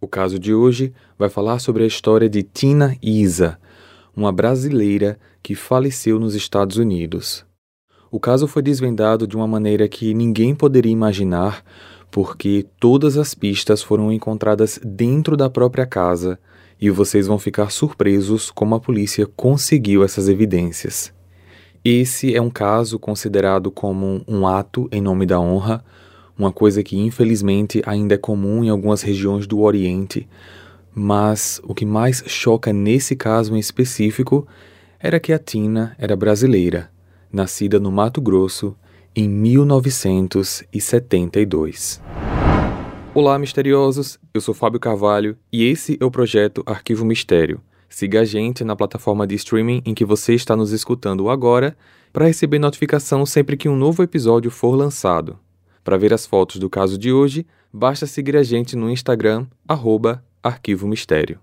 O caso de hoje vai falar sobre a história de Tina Isa, uma brasileira que faleceu nos Estados Unidos. O caso foi desvendado de uma maneira que ninguém poderia imaginar, porque todas as pistas foram encontradas dentro da própria casa e vocês vão ficar surpresos como a polícia conseguiu essas evidências. Esse é um caso considerado como um ato em nome da honra, uma coisa que infelizmente ainda é comum em algumas regiões do Oriente, mas o que mais choca nesse caso em específico era que a Tina era brasileira, nascida no Mato Grosso em 1972. Olá, misteriosos! Eu sou Fábio Carvalho e esse é o projeto Arquivo Mistério. Siga a gente na plataforma de streaming em que você está nos escutando agora para receber notificação sempre que um novo episódio for lançado. Para ver as fotos do caso de hoje, basta seguir a gente no Instagram, arroba Arquivo Mistério.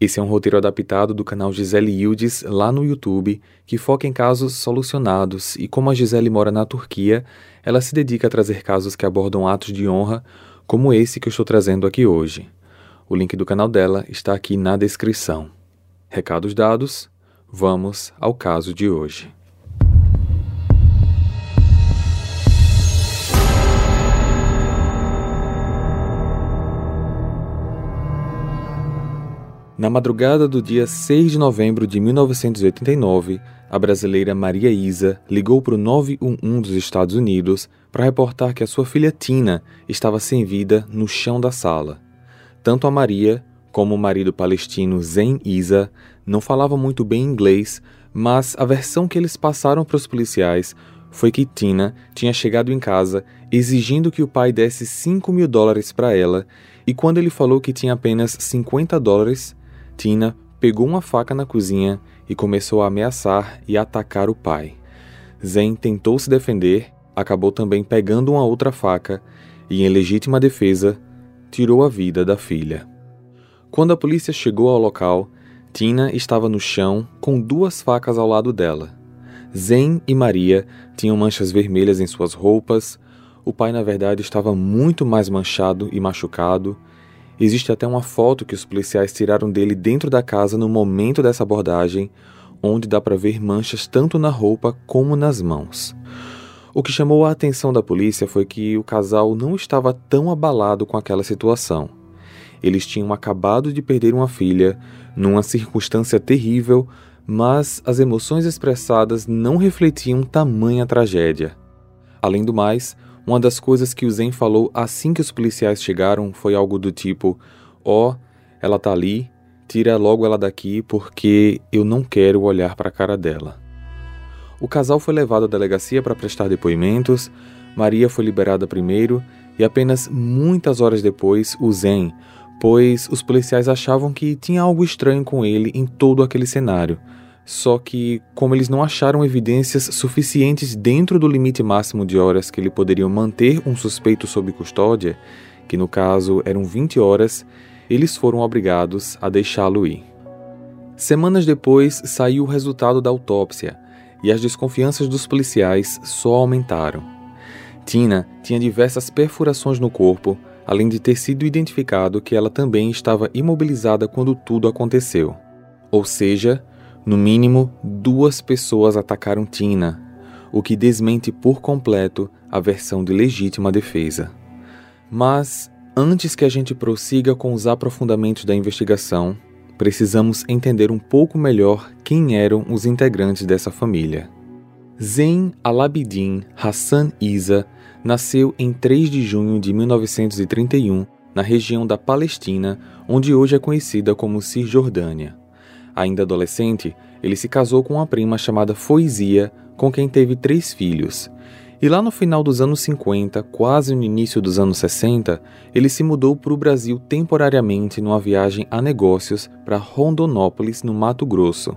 Esse é um roteiro adaptado do canal Gisele Yildiz lá no YouTube, que foca em casos solucionados e como a Gisele mora na Turquia, ela se dedica a trazer casos que abordam atos de honra, como esse que eu estou trazendo aqui hoje. O link do canal dela está aqui na descrição. Recados dados, vamos ao caso de hoje. Na madrugada do dia 6 de novembro de 1989, a brasileira Maria Isa ligou para o 911 dos Estados Unidos para reportar que a sua filha Tina estava sem vida no chão da sala. Tanto a Maria como o marido palestino Zen Isa não falavam muito bem inglês, mas a versão que eles passaram para os policiais foi que Tina tinha chegado em casa exigindo que o pai desse 5 mil dólares para ela, e quando ele falou que tinha apenas 50 dólares, Tina pegou uma faca na cozinha e começou a ameaçar e atacar o pai. Zen tentou se defender, acabou também pegando uma outra faca e, em legítima defesa, tirou a vida da filha. Quando a polícia chegou ao local, Tina estava no chão com duas facas ao lado dela. Zen e Maria tinham manchas vermelhas em suas roupas. O pai, na verdade, estava muito mais manchado e machucado Existe até uma foto que os policiais tiraram dele dentro da casa no momento dessa abordagem, onde dá para ver manchas tanto na roupa como nas mãos. O que chamou a atenção da polícia foi que o casal não estava tão abalado com aquela situação. Eles tinham acabado de perder uma filha, numa circunstância terrível, mas as emoções expressadas não refletiam tamanha tragédia. Além do mais, uma das coisas que o Zen falou assim que os policiais chegaram foi algo do tipo: Ó, oh, ela tá ali, tira logo ela daqui porque eu não quero olhar para a cara dela. O casal foi levado à delegacia para prestar depoimentos, Maria foi liberada primeiro e apenas muitas horas depois o Zen, pois os policiais achavam que tinha algo estranho com ele em todo aquele cenário só que, como eles não acharam evidências suficientes dentro do limite máximo de horas que ele poderiam manter um suspeito sob custódia, que no caso eram 20 horas, eles foram obrigados a deixá-lo ir. Semanas depois saiu o resultado da autópsia e as desconfianças dos policiais só aumentaram. Tina tinha diversas perfurações no corpo, além de ter sido identificado que ela também estava imobilizada quando tudo aconteceu. Ou seja, no mínimo, duas pessoas atacaram Tina, o que desmente por completo a versão de legítima defesa. Mas, antes que a gente prossiga com os aprofundamentos da investigação, precisamos entender um pouco melhor quem eram os integrantes dessa família. Zen Alabidin Hassan Isa nasceu em 3 de junho de 1931 na região da Palestina, onde hoje é conhecida como Cisjordânia. Ainda adolescente, ele se casou com uma prima chamada Foisia, com quem teve três filhos. E lá no final dos anos 50, quase no início dos anos 60, ele se mudou para o Brasil temporariamente numa viagem a negócios para Rondonópolis, no Mato Grosso,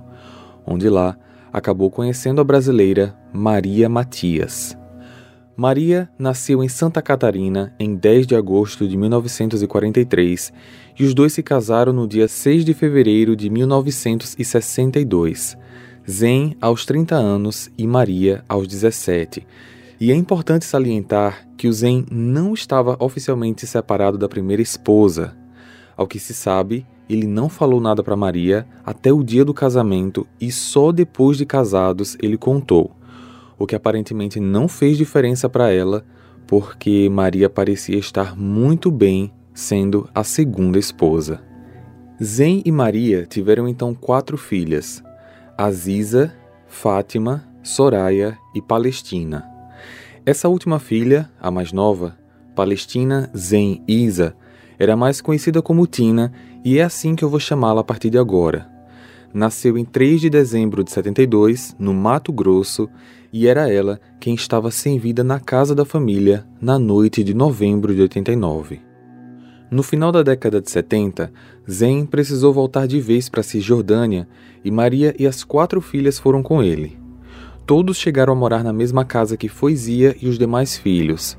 onde lá acabou conhecendo a brasileira Maria Matias. Maria nasceu em Santa Catarina em 10 de agosto de 1943 e os dois se casaram no dia 6 de fevereiro de 1962. Zen aos 30 anos e Maria aos 17. E é importante salientar que o Zen não estava oficialmente separado da primeira esposa. Ao que se sabe, ele não falou nada para Maria até o dia do casamento e só depois de casados ele contou, o que aparentemente não fez diferença para ela, porque Maria parecia estar muito bem sendo a segunda esposa. Zen e Maria tiveram então quatro filhas: Aziza, Fátima, Soraya e Palestina. Essa última filha, a mais nova, Palestina Zen Isa, era mais conhecida como Tina e é assim que eu vou chamá-la a partir de agora. Nasceu em 3 de dezembro de 72, no Mato Grosso, e era ela quem estava sem vida na casa da família na noite de novembro de 89. No final da década de 70, Zen precisou voltar de vez para Cisjordânia e Maria e as quatro filhas foram com ele. Todos chegaram a morar na mesma casa que Foizia e os demais filhos.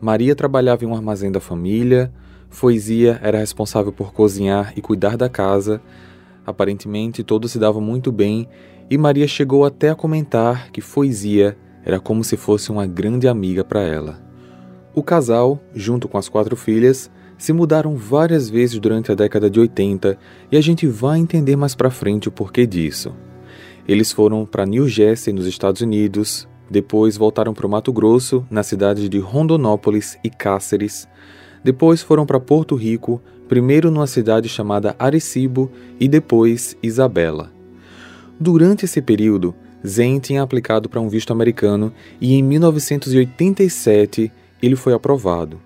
Maria trabalhava em um armazém da família, Foizia era responsável por cozinhar e cuidar da casa. Aparentemente todos se davam muito bem e Maria chegou até a comentar que Foizia era como se fosse uma grande amiga para ela. O casal, junto com as quatro filhas, se mudaram várias vezes durante a década de 80 e a gente vai entender mais para frente o porquê disso. Eles foram para New Jersey, nos Estados Unidos, depois voltaram para o Mato Grosso, na cidade de Rondonópolis e Cáceres. Depois foram para Porto Rico, primeiro numa cidade chamada Arecibo e depois Isabela. Durante esse período, Zen tinha aplicado para um visto americano e em 1987 ele foi aprovado.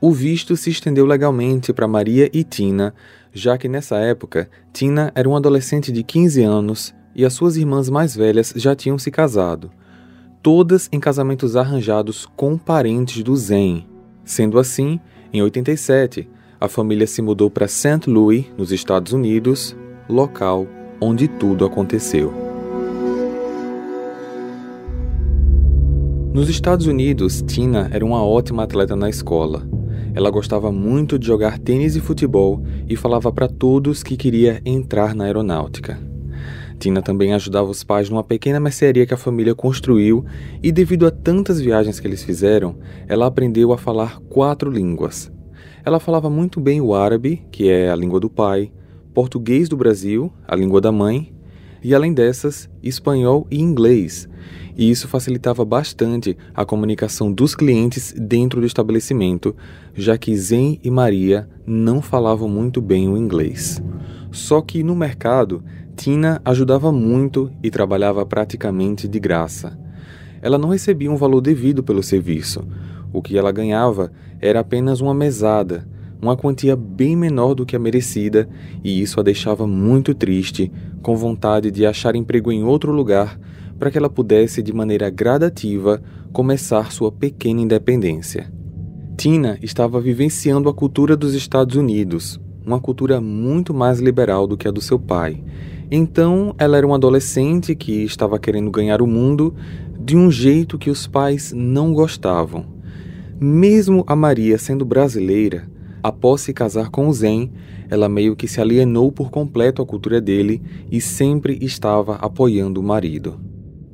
O visto se estendeu legalmente para Maria e Tina, já que nessa época Tina era uma adolescente de 15 anos e as suas irmãs mais velhas já tinham se casado, todas em casamentos arranjados com parentes do Zen. Sendo assim, em 87, a família se mudou para St. Louis, nos Estados Unidos, local onde tudo aconteceu. Nos Estados Unidos, Tina era uma ótima atleta na escola. Ela gostava muito de jogar tênis e futebol e falava para todos que queria entrar na aeronáutica. Tina também ajudava os pais numa pequena mercearia que a família construiu e, devido a tantas viagens que eles fizeram, ela aprendeu a falar quatro línguas. Ela falava muito bem o árabe, que é a língua do pai, português do Brasil, a língua da mãe, e além dessas, espanhol e inglês, e isso facilitava bastante a comunicação dos clientes dentro do estabelecimento, já que Zen e Maria não falavam muito bem o inglês. Só que no mercado, Tina ajudava muito e trabalhava praticamente de graça. Ela não recebia um valor devido pelo serviço. O que ela ganhava era apenas uma mesada, uma quantia bem menor do que a merecida, e isso a deixava muito triste, com vontade de achar emprego em outro lugar para que ela pudesse, de maneira gradativa, começar sua pequena independência. Tina estava vivenciando a cultura dos Estados Unidos, uma cultura muito mais liberal do que a do seu pai. Então, ela era uma adolescente que estava querendo ganhar o mundo de um jeito que os pais não gostavam. Mesmo a Maria sendo brasileira, após se casar com o Zen, ela meio que se alienou por completo à cultura dele e sempre estava apoiando o marido.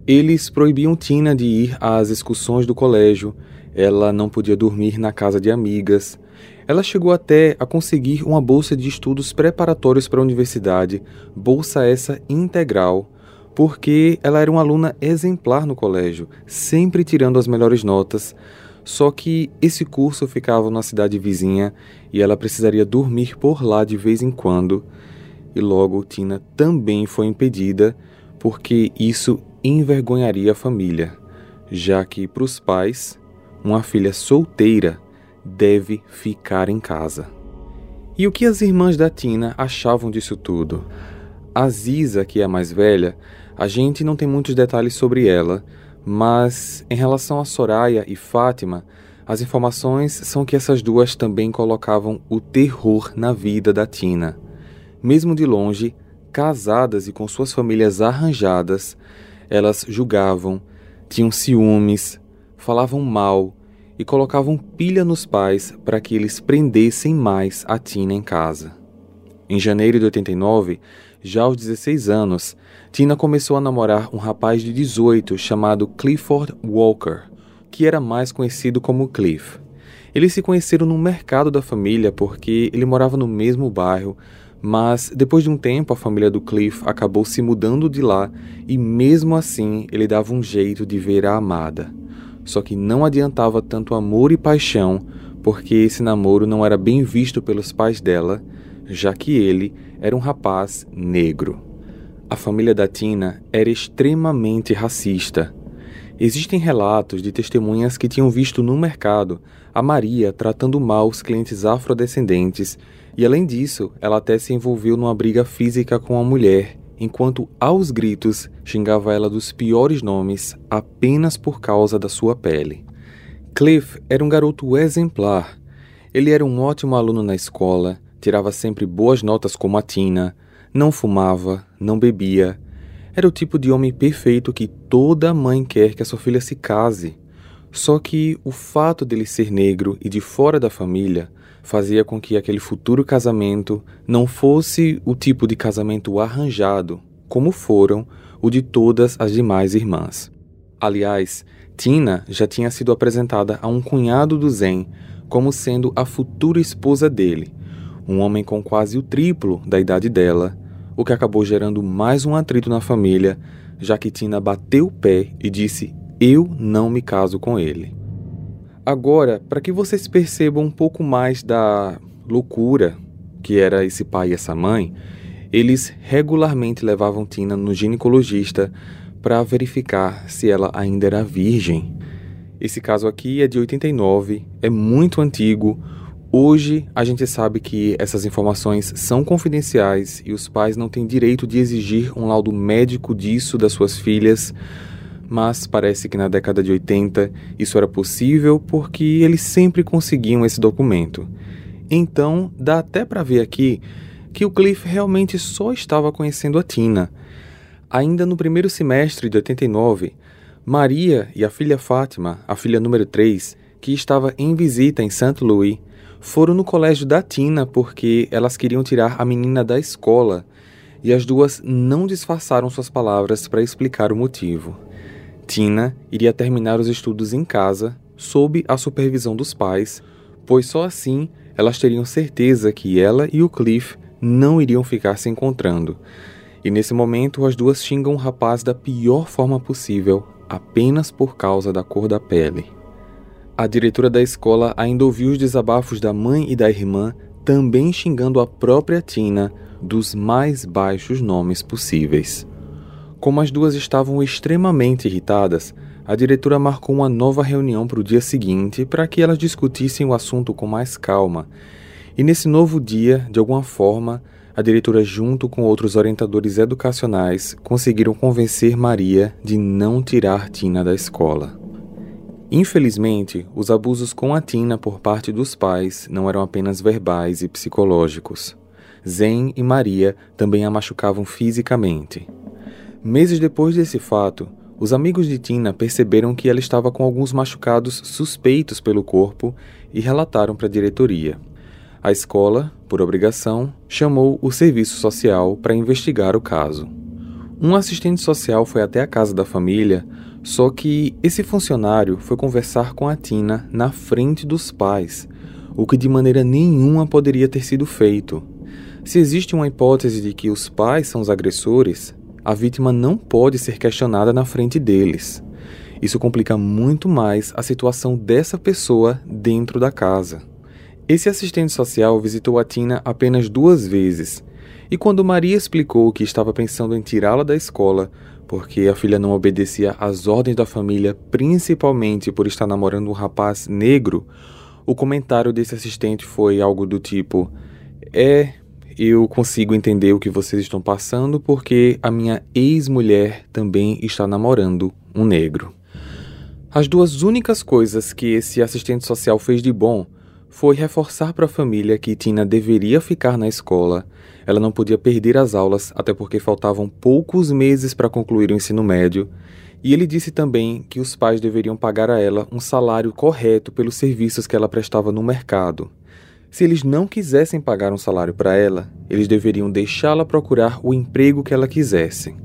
Eles proibiam Tina de ir às excursões do colégio, ela não podia dormir na casa de amigas. Ela chegou até a conseguir uma bolsa de estudos preparatórios para a universidade, bolsa essa integral, porque ela era uma aluna exemplar no colégio, sempre tirando as melhores notas. Só que esse curso ficava na cidade vizinha e ela precisaria dormir por lá de vez em quando. E logo Tina também foi impedida, porque isso envergonharia a família, já que para os pais, uma filha solteira deve ficar em casa. E o que as irmãs da Tina achavam disso tudo? A Ziza, que é a mais velha, a gente não tem muitos detalhes sobre ela, mas em relação a Soraya e Fátima, as informações são que essas duas também colocavam o terror na vida da Tina. Mesmo de longe, casadas e com suas famílias arranjadas, elas julgavam, tinham ciúmes, falavam mal e colocavam pilha nos pais para que eles prendessem mais a Tina em casa. Em janeiro de 89, já aos 16 anos, Tina começou a namorar um rapaz de 18 chamado Clifford Walker, que era mais conhecido como Cliff. Eles se conheceram no mercado da família porque ele morava no mesmo bairro, mas depois de um tempo a família do Cliff acabou se mudando de lá e mesmo assim ele dava um jeito de ver a amada. Só que não adiantava tanto amor e paixão, porque esse namoro não era bem visto pelos pais dela, já que ele era um rapaz negro. A família da Tina era extremamente racista. Existem relatos de testemunhas que tinham visto no mercado a Maria tratando mal os clientes afrodescendentes e, além disso, ela até se envolveu numa briga física com a mulher, enquanto aos gritos xingava ela dos piores nomes apenas por causa da sua pele. Cliff era um garoto exemplar. Ele era um ótimo aluno na escola, tirava sempre boas notas como a Tina, não fumava, não bebia era o tipo de homem perfeito que toda mãe quer que a sua filha se case. Só que o fato dele ser negro e de fora da família fazia com que aquele futuro casamento não fosse o tipo de casamento arranjado, como foram o de todas as demais irmãs. Aliás, Tina já tinha sido apresentada a um cunhado do Zen como sendo a futura esposa dele, um homem com quase o triplo da idade dela o que acabou gerando mais um atrito na família, já que Tina bateu o pé e disse: Eu não me caso com ele. Agora, para que vocês percebam um pouco mais da loucura que era esse pai e essa mãe, eles regularmente levavam Tina no ginecologista para verificar se ela ainda era virgem. Esse caso aqui é de 89, é muito antigo. Hoje a gente sabe que essas informações são confidenciais e os pais não têm direito de exigir um laudo médico disso das suas filhas, mas parece que na década de 80 isso era possível porque eles sempre conseguiam esse documento. Então dá até para ver aqui que o Cliff realmente só estava conhecendo a Tina. Ainda no primeiro semestre de 89, Maria e a filha Fátima, a filha número 3, que estava em visita em St. Louis, foram no colégio da Tina porque elas queriam tirar a menina da escola e as duas não disfarçaram suas palavras para explicar o motivo. Tina iria terminar os estudos em casa, sob a supervisão dos pais, pois só assim elas teriam certeza que ela e o Cliff não iriam ficar se encontrando. E nesse momento as duas xingam o rapaz da pior forma possível, apenas por causa da cor da pele. A diretora da escola ainda ouviu os desabafos da mãe e da irmã, também xingando a própria Tina dos mais baixos nomes possíveis. Como as duas estavam extremamente irritadas, a diretora marcou uma nova reunião para o dia seguinte para que elas discutissem o assunto com mais calma. E nesse novo dia, de alguma forma, a diretora, junto com outros orientadores educacionais, conseguiram convencer Maria de não tirar Tina da escola. Infelizmente, os abusos com a Tina por parte dos pais não eram apenas verbais e psicológicos. Zen e Maria também a machucavam fisicamente. Meses depois desse fato, os amigos de Tina perceberam que ela estava com alguns machucados suspeitos pelo corpo e relataram para a diretoria. A escola, por obrigação, chamou o serviço social para investigar o caso. Um assistente social foi até a casa da família só que esse funcionário foi conversar com a Tina na frente dos pais, o que de maneira nenhuma poderia ter sido feito. Se existe uma hipótese de que os pais são os agressores, a vítima não pode ser questionada na frente deles. Isso complica muito mais a situação dessa pessoa dentro da casa. Esse assistente social visitou a Tina apenas duas vezes, e quando Maria explicou que estava pensando em tirá-la da escola, porque a filha não obedecia às ordens da família, principalmente por estar namorando um rapaz negro, o comentário desse assistente foi algo do tipo: É, eu consigo entender o que vocês estão passando porque a minha ex-mulher também está namorando um negro. As duas únicas coisas que esse assistente social fez de bom foi reforçar para a família que Tina deveria ficar na escola ela não podia perder as aulas, até porque faltavam poucos meses para concluir o ensino médio, e ele disse também que os pais deveriam pagar a ela um salário correto pelos serviços que ela prestava no mercado. Se eles não quisessem pagar um salário para ela, eles deveriam deixá-la procurar o emprego que ela quisesse.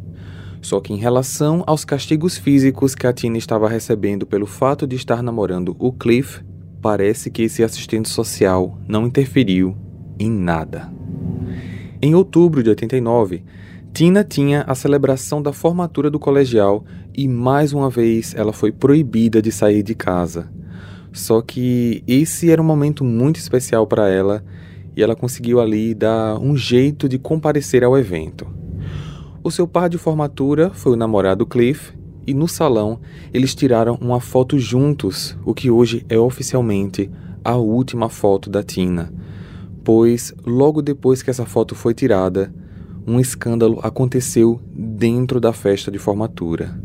Só que em relação aos castigos físicos que a Tina estava recebendo pelo fato de estar namorando o Cliff, parece que esse assistente social não interferiu em nada. Em outubro de 89, Tina tinha a celebração da formatura do colegial e mais uma vez ela foi proibida de sair de casa. Só que esse era um momento muito especial para ela e ela conseguiu ali dar um jeito de comparecer ao evento. O seu par de formatura foi o namorado Cliff e no salão eles tiraram uma foto juntos, o que hoje é oficialmente a última foto da Tina. Pois logo depois que essa foto foi tirada, um escândalo aconteceu dentro da festa de formatura.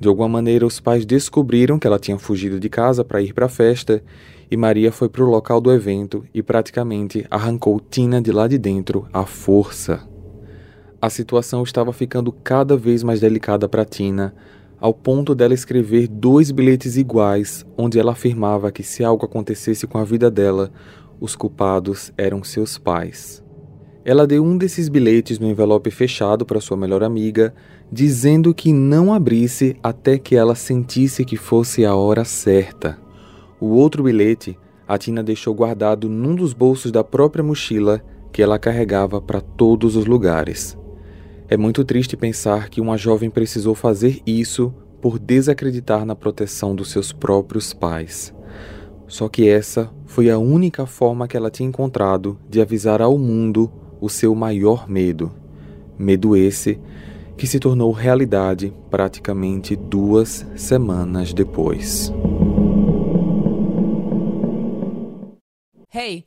De alguma maneira, os pais descobriram que ela tinha fugido de casa para ir para a festa e Maria foi para o local do evento e praticamente arrancou Tina de lá de dentro à força. A situação estava ficando cada vez mais delicada para Tina, ao ponto dela escrever dois bilhetes iguais, onde ela afirmava que se algo acontecesse com a vida dela, os culpados eram seus pais. Ela deu um desses bilhetes no envelope fechado para sua melhor amiga, dizendo que não abrisse até que ela sentisse que fosse a hora certa. O outro bilhete a Tina deixou guardado num dos bolsos da própria mochila que ela carregava para todos os lugares. É muito triste pensar que uma jovem precisou fazer isso por desacreditar na proteção dos seus próprios pais. Só que essa foi a única forma que ela tinha encontrado de avisar ao mundo o seu maior medo. Medo esse que se tornou realidade praticamente duas semanas depois. Hey,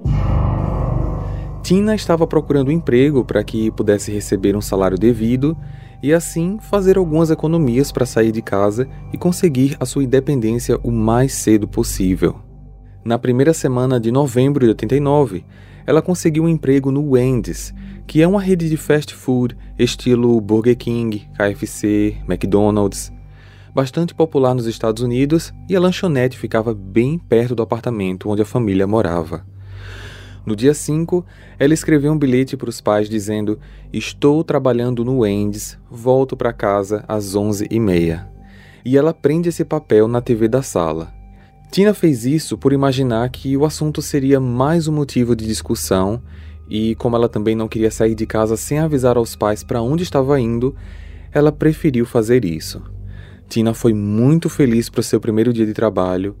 Tina estava procurando emprego para que pudesse receber um salário devido e assim fazer algumas economias para sair de casa e conseguir a sua independência o mais cedo possível. Na primeira semana de novembro de 89, ela conseguiu um emprego no Wendy's, que é uma rede de fast food estilo Burger King, KFC, McDonald's, bastante popular nos Estados Unidos, e a lanchonete ficava bem perto do apartamento onde a família morava. No dia 5, ela escreveu um bilhete para os pais dizendo: Estou trabalhando no Wendy's, volto para casa às 11h30. E ela prende esse papel na TV da sala. Tina fez isso por imaginar que o assunto seria mais um motivo de discussão e, como ela também não queria sair de casa sem avisar aos pais para onde estava indo, ela preferiu fazer isso. Tina foi muito feliz para o seu primeiro dia de trabalho,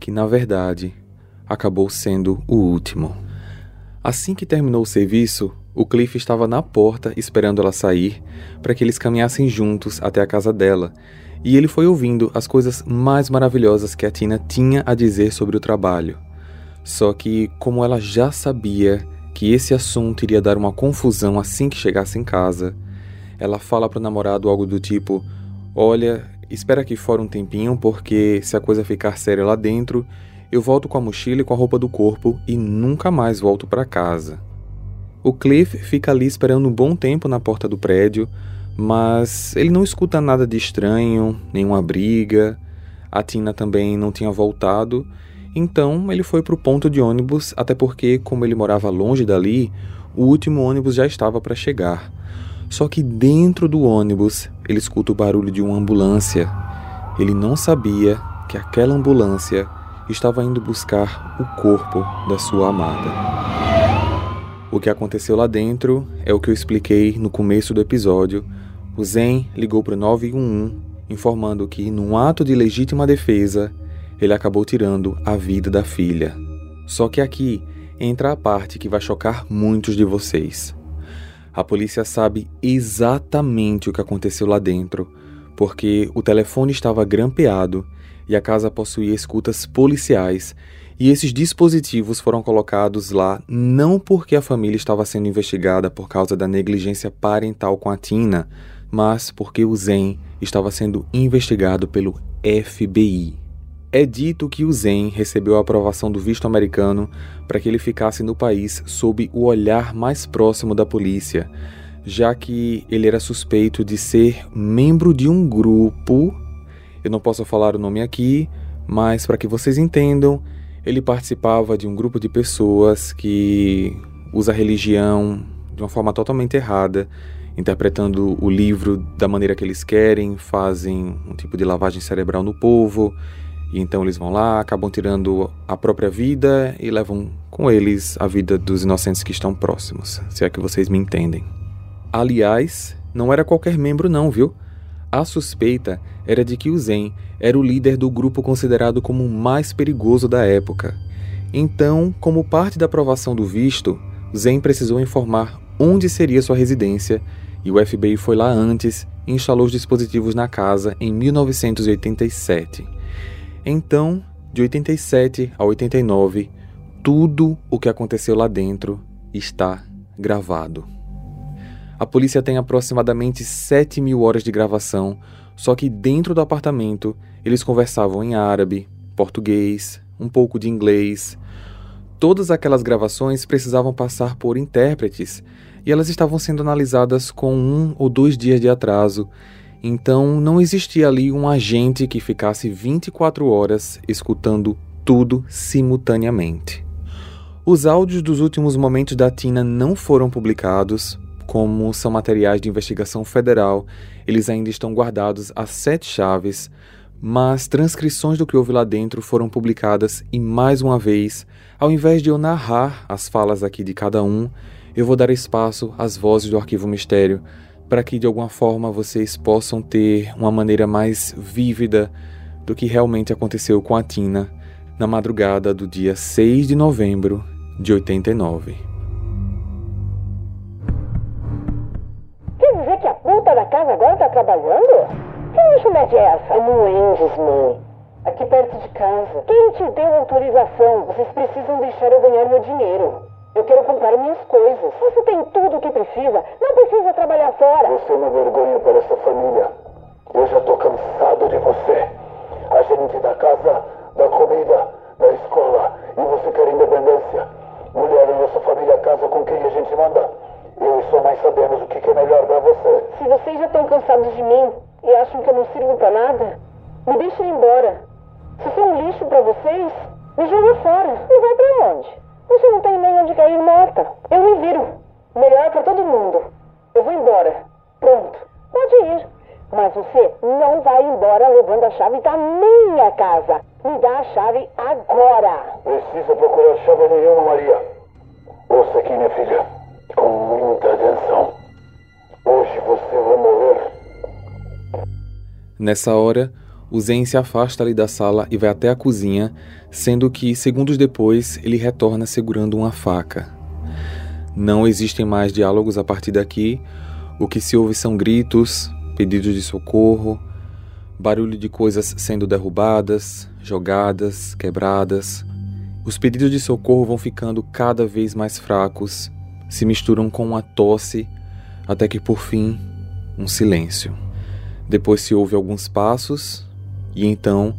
que na verdade acabou sendo o último. Assim que terminou o serviço, o Cliff estava na porta esperando ela sair para que eles caminhassem juntos até a casa dela e ele foi ouvindo as coisas mais maravilhosas que a Tina tinha a dizer sobre o trabalho. Só que, como ela já sabia que esse assunto iria dar uma confusão assim que chegasse em casa, ela fala para o namorado algo do tipo: Olha, espera aqui fora um tempinho, porque se a coisa ficar séria lá dentro, eu volto com a mochila e com a roupa do corpo e nunca mais volto para casa. O Cliff fica ali esperando um bom tempo na porta do prédio, mas ele não escuta nada de estranho, nenhuma briga. A Tina também não tinha voltado, então ele foi para o ponto de ônibus, até porque, como ele morava longe dali, o último ônibus já estava para chegar. Só que dentro do ônibus ele escuta o barulho de uma ambulância. Ele não sabia que aquela ambulância estava indo buscar o corpo da sua amada. O que aconteceu lá dentro é o que eu expliquei no começo do episódio, o Zen ligou para o 911 informando que, num ato de legítima defesa, ele acabou tirando a vida da filha. Só que aqui entra a parte que vai chocar muitos de vocês. A polícia sabe exatamente o que aconteceu lá dentro, porque o telefone estava grampeado e a casa possuía escutas policiais, e esses dispositivos foram colocados lá não porque a família estava sendo investigada por causa da negligência parental com a Tina, mas porque o Zen estava sendo investigado pelo FBI. É dito que o Zen recebeu a aprovação do visto americano para que ele ficasse no país sob o olhar mais próximo da polícia, já que ele era suspeito de ser membro de um grupo. Eu não posso falar o nome aqui, mas para que vocês entendam, ele participava de um grupo de pessoas que usa a religião de uma forma totalmente errada, interpretando o livro da maneira que eles querem, fazem um tipo de lavagem cerebral no povo, e então eles vão lá, acabam tirando a própria vida e levam com eles a vida dos inocentes que estão próximos, se é que vocês me entendem. Aliás, não era qualquer membro não, viu? A suspeita era de que o Zen era o líder do grupo considerado como o mais perigoso da época. Então, como parte da aprovação do visto, Zen precisou informar onde seria sua residência e o FBI foi lá antes e instalou os dispositivos na casa em 1987. Então, de 87 a 89, tudo o que aconteceu lá dentro está gravado. A polícia tem aproximadamente 7 mil horas de gravação, só que dentro do apartamento eles conversavam em árabe, português, um pouco de inglês. Todas aquelas gravações precisavam passar por intérpretes e elas estavam sendo analisadas com um ou dois dias de atraso, então não existia ali um agente que ficasse 24 horas escutando tudo simultaneamente. Os áudios dos últimos momentos da Tina não foram publicados, como são materiais de investigação federal, eles ainda estão guardados a sete chaves, mas transcrições do que houve lá dentro foram publicadas e mais uma vez, ao invés de eu narrar as falas aqui de cada um, eu vou dar espaço às vozes do Arquivo Mistério para que de alguma forma vocês possam ter uma maneira mais vívida do que realmente aconteceu com a Tina na madrugada do dia 6 de novembro de 89. Que a puta da casa agora tá trabalhando? Que lanchonete é essa? É no Endes, mãe. Aqui perto de casa. Quem te deu autorização? Vocês precisam deixar eu ganhar meu dinheiro. Eu quero comprar minhas coisas. Você tem tudo o que precisa. Não precisa trabalhar fora. Você é uma vergonha para essa família. Eu já tô cansado de você. A gente da casa, da comida, me deixem embora. Se sou um lixo para vocês, me joga fora. E vai para onde? Você não tem nem onde cair morta. Eu me viro. Melhor para todo mundo. Eu vou embora. Pronto. Pode ir. Mas você não vai embora levando a chave da minha casa. Me dá a chave agora. Precisa procurar chave nenhuma, Maria. Ouça aqui, minha filha. Com muita atenção. Hoje você vai morrer. Nessa hora, o Zen se afasta ali da sala e vai até a cozinha, sendo que, segundos depois, ele retorna segurando uma faca. Não existem mais diálogos a partir daqui. O que se ouve são gritos, pedidos de socorro, barulho de coisas sendo derrubadas, jogadas, quebradas. Os pedidos de socorro vão ficando cada vez mais fracos, se misturam com uma tosse, até que por fim, um silêncio. Depois se ouve alguns passos e então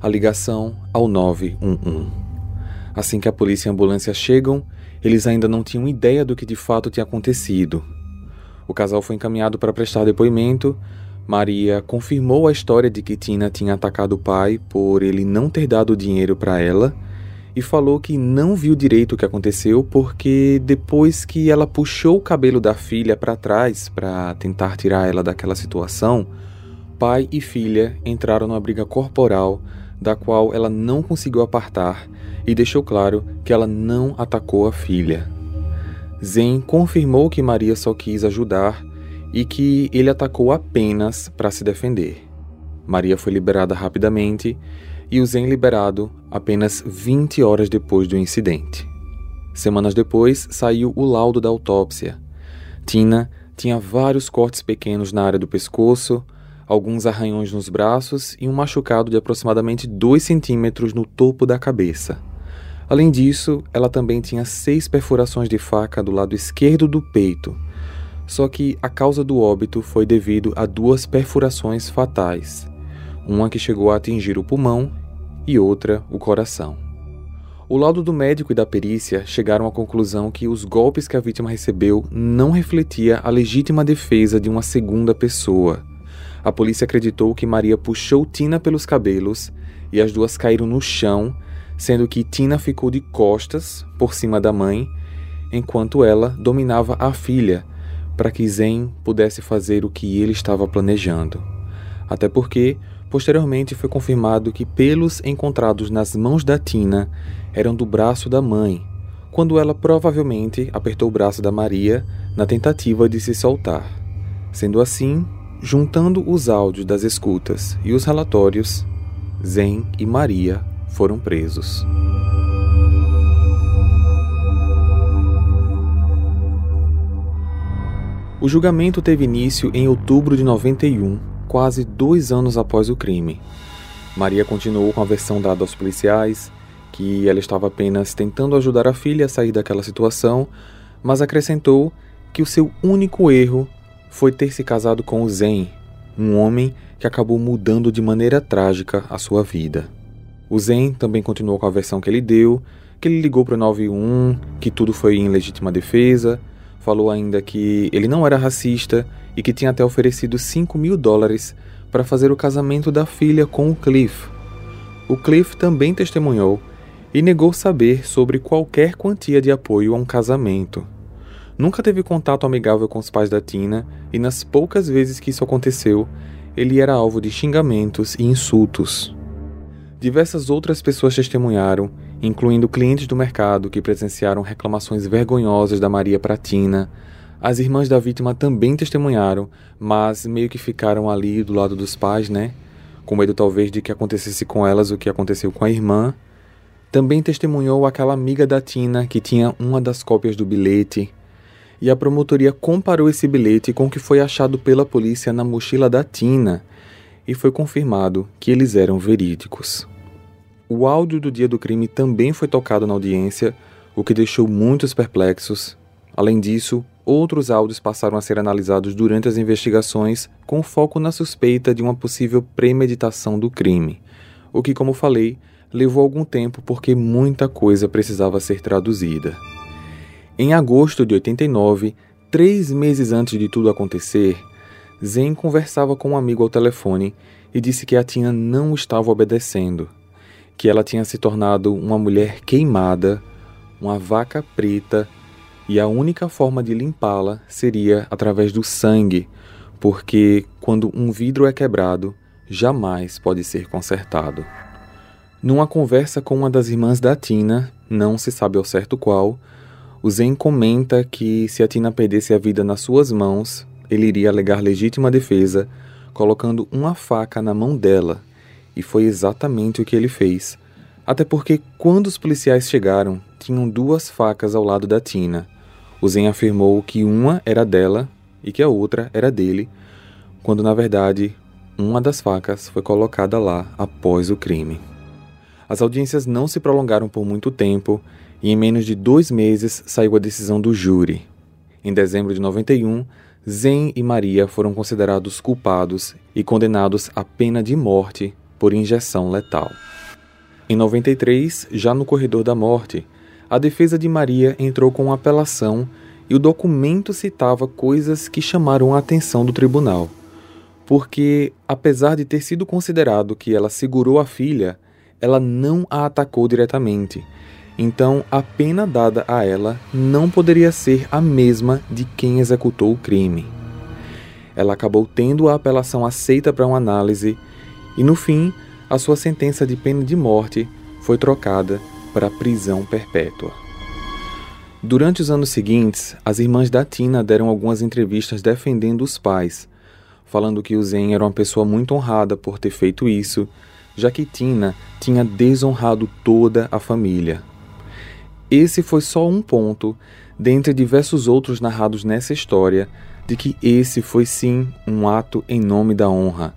a ligação ao 911. Assim que a polícia e a ambulância chegam, eles ainda não tinham ideia do que de fato tinha acontecido. O casal foi encaminhado para prestar depoimento. Maria confirmou a história de que Tina tinha atacado o pai por ele não ter dado dinheiro para ela e falou que não viu direito o que aconteceu porque depois que ela puxou o cabelo da filha para trás para tentar tirar ela daquela situação, pai e filha entraram numa briga corporal da qual ela não conseguiu apartar e deixou claro que ela não atacou a filha. Zen confirmou que Maria só quis ajudar e que ele atacou apenas para se defender. Maria foi liberada rapidamente e o Zen liberado apenas 20 horas depois do incidente. Semanas depois, saiu o laudo da autópsia. Tina tinha vários cortes pequenos na área do pescoço, alguns arranhões nos braços e um machucado de aproximadamente 2 centímetros no topo da cabeça. Além disso, ela também tinha seis perfurações de faca do lado esquerdo do peito. Só que a causa do óbito foi devido a duas perfurações fatais, uma que chegou a atingir o pulmão e outra o coração. O laudo do médico e da perícia chegaram à conclusão que os golpes que a vítima recebeu não refletia a legítima defesa de uma segunda pessoa. A polícia acreditou que Maria puxou Tina pelos cabelos e as duas caíram no chão, sendo que Tina ficou de costas por cima da mãe, enquanto ela dominava a filha para que Zen pudesse fazer o que ele estava planejando. Até porque, posteriormente, foi confirmado que pelos encontrados nas mãos da Tina eram do braço da mãe, quando ela provavelmente apertou o braço da Maria na tentativa de se soltar. Sendo assim, juntando os áudios das escutas e os relatórios, Zen e Maria foram presos. O julgamento teve início em outubro de 91, quase dois anos após o crime. Maria continuou com a versão dada aos policiais que ela estava apenas tentando ajudar a filha a sair daquela situação, mas acrescentou que o seu único erro foi ter se casado com o Zen, um homem que acabou mudando de maneira trágica a sua vida. O Zen também continuou com a versão que ele deu, que ele ligou para o 91, que tudo foi em legítima defesa, falou ainda que ele não era racista e que tinha até oferecido 5 mil dólares para fazer o casamento da filha com o Cliff. O Cliff também testemunhou e negou saber sobre qualquer quantia de apoio a um casamento. Nunca teve contato amigável com os pais da Tina e, nas poucas vezes que isso aconteceu, ele era alvo de xingamentos e insultos. Diversas outras pessoas testemunharam, incluindo clientes do mercado que presenciaram reclamações vergonhosas da Maria Pratina. As irmãs da vítima também testemunharam, mas meio que ficaram ali do lado dos pais, né? Com medo talvez de que acontecesse com elas o que aconteceu com a irmã também testemunhou aquela amiga da Tina que tinha uma das cópias do bilhete, e a promotoria comparou esse bilhete com o que foi achado pela polícia na mochila da Tina, e foi confirmado que eles eram verídicos. O áudio do dia do crime também foi tocado na audiência, o que deixou muitos perplexos. Além disso, outros áudios passaram a ser analisados durante as investigações com foco na suspeita de uma possível premeditação do crime, o que, como falei, levou algum tempo porque muita coisa precisava ser traduzida. Em agosto de 89, três meses antes de tudo acontecer, Zen conversava com um amigo ao telefone e disse que a Tina não estava obedecendo, que ela tinha se tornado uma mulher queimada, uma vaca preta, e a única forma de limpá-la seria através do sangue, porque quando um vidro é quebrado, jamais pode ser consertado. Numa conversa com uma das irmãs da Tina, não se sabe ao certo qual, o Zen comenta que se a Tina perdesse a vida nas suas mãos, ele iria alegar legítima defesa, colocando uma faca na mão dela. E foi exatamente o que ele fez. Até porque, quando os policiais chegaram, tinham duas facas ao lado da Tina. O Zen afirmou que uma era dela e que a outra era dele, quando na verdade uma das facas foi colocada lá após o crime. As audiências não se prolongaram por muito tempo e, em menos de dois meses, saiu a decisão do júri. Em dezembro de 91, Zen e Maria foram considerados culpados e condenados à pena de morte por injeção letal. Em 93, já no corredor da morte, a defesa de Maria entrou com apelação e o documento citava coisas que chamaram a atenção do tribunal. Porque, apesar de ter sido considerado que ela segurou a filha, ela não a atacou diretamente. Então, a pena dada a ela não poderia ser a mesma de quem executou o crime. Ela acabou tendo a apelação aceita para uma análise e, no fim, a sua sentença de pena de morte foi trocada para prisão perpétua. Durante os anos seguintes, as irmãs da Tina deram algumas entrevistas defendendo os pais, falando que o Zen era uma pessoa muito honrada por ter feito isso já que Tina tinha desonrado toda a família. Esse foi só um ponto, dentre diversos outros narrados nessa história, de que esse foi sim um ato em nome da honra.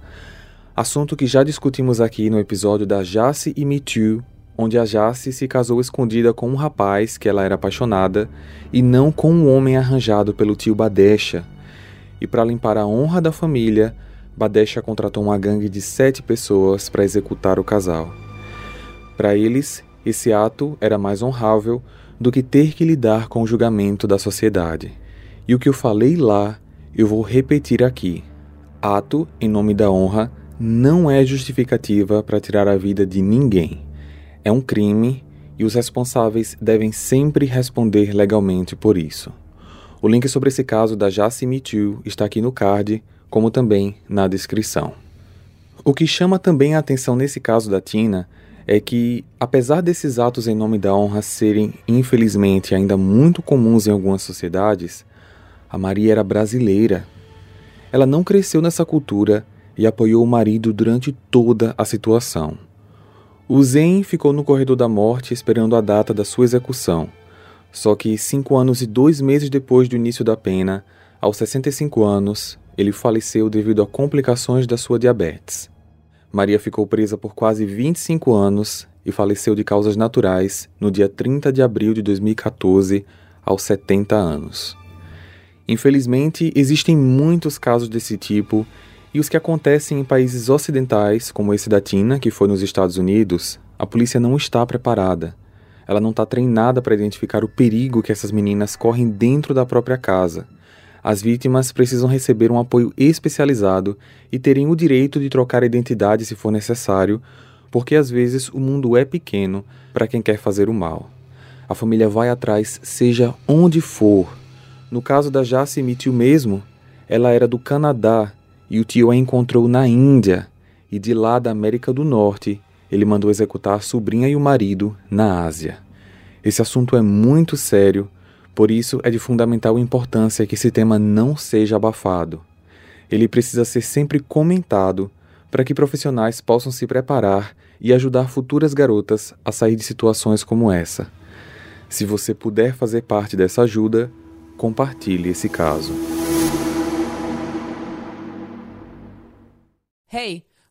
Assunto que já discutimos aqui no episódio da Jace e Me Too, onde a Jace se casou escondida com um rapaz que ela era apaixonada e não com um homem arranjado pelo tio Badesha. E para limpar a honra da família, Badesha contratou uma gangue de sete pessoas para executar o casal. Para eles, esse ato era mais honrável do que ter que lidar com o julgamento da sociedade. E o que eu falei lá, eu vou repetir aqui. Ato em nome da honra não é justificativa para tirar a vida de ninguém. É um crime e os responsáveis devem sempre responder legalmente por isso. O link sobre esse caso da Jaci Me Too está aqui no card, como também na descrição. O que chama também a atenção nesse caso da Tina é que, apesar desses atos em nome da honra serem, infelizmente, ainda muito comuns em algumas sociedades, a Maria era brasileira. Ela não cresceu nessa cultura e apoiou o marido durante toda a situação. O Zen ficou no corredor da morte esperando a data da sua execução. Só que cinco anos e dois meses depois do início da pena, aos 65 anos, ele faleceu devido a complicações da sua diabetes. Maria ficou presa por quase 25 anos e faleceu de causas naturais no dia 30 de abril de 2014, aos 70 anos. Infelizmente, existem muitos casos desse tipo e os que acontecem em países ocidentais, como esse da Tina, que foi nos Estados Unidos, a polícia não está preparada. Ela não está treinada para identificar o perigo que essas meninas correm dentro da própria casa. As vítimas precisam receber um apoio especializado e terem o direito de trocar a identidade se for necessário, porque às vezes o mundo é pequeno para quem quer fazer o mal. A família vai atrás, seja onde for. No caso da Jace Mitchell mesmo, ela era do Canadá e o tio a encontrou na Índia, e de lá da América do Norte, ele mandou executar a sobrinha e o marido na Ásia. Esse assunto é muito sério, por isso é de fundamental importância que esse tema não seja abafado. Ele precisa ser sempre comentado para que profissionais possam se preparar e ajudar futuras garotas a sair de situações como essa. Se você puder fazer parte dessa ajuda, compartilhe esse caso. Hey,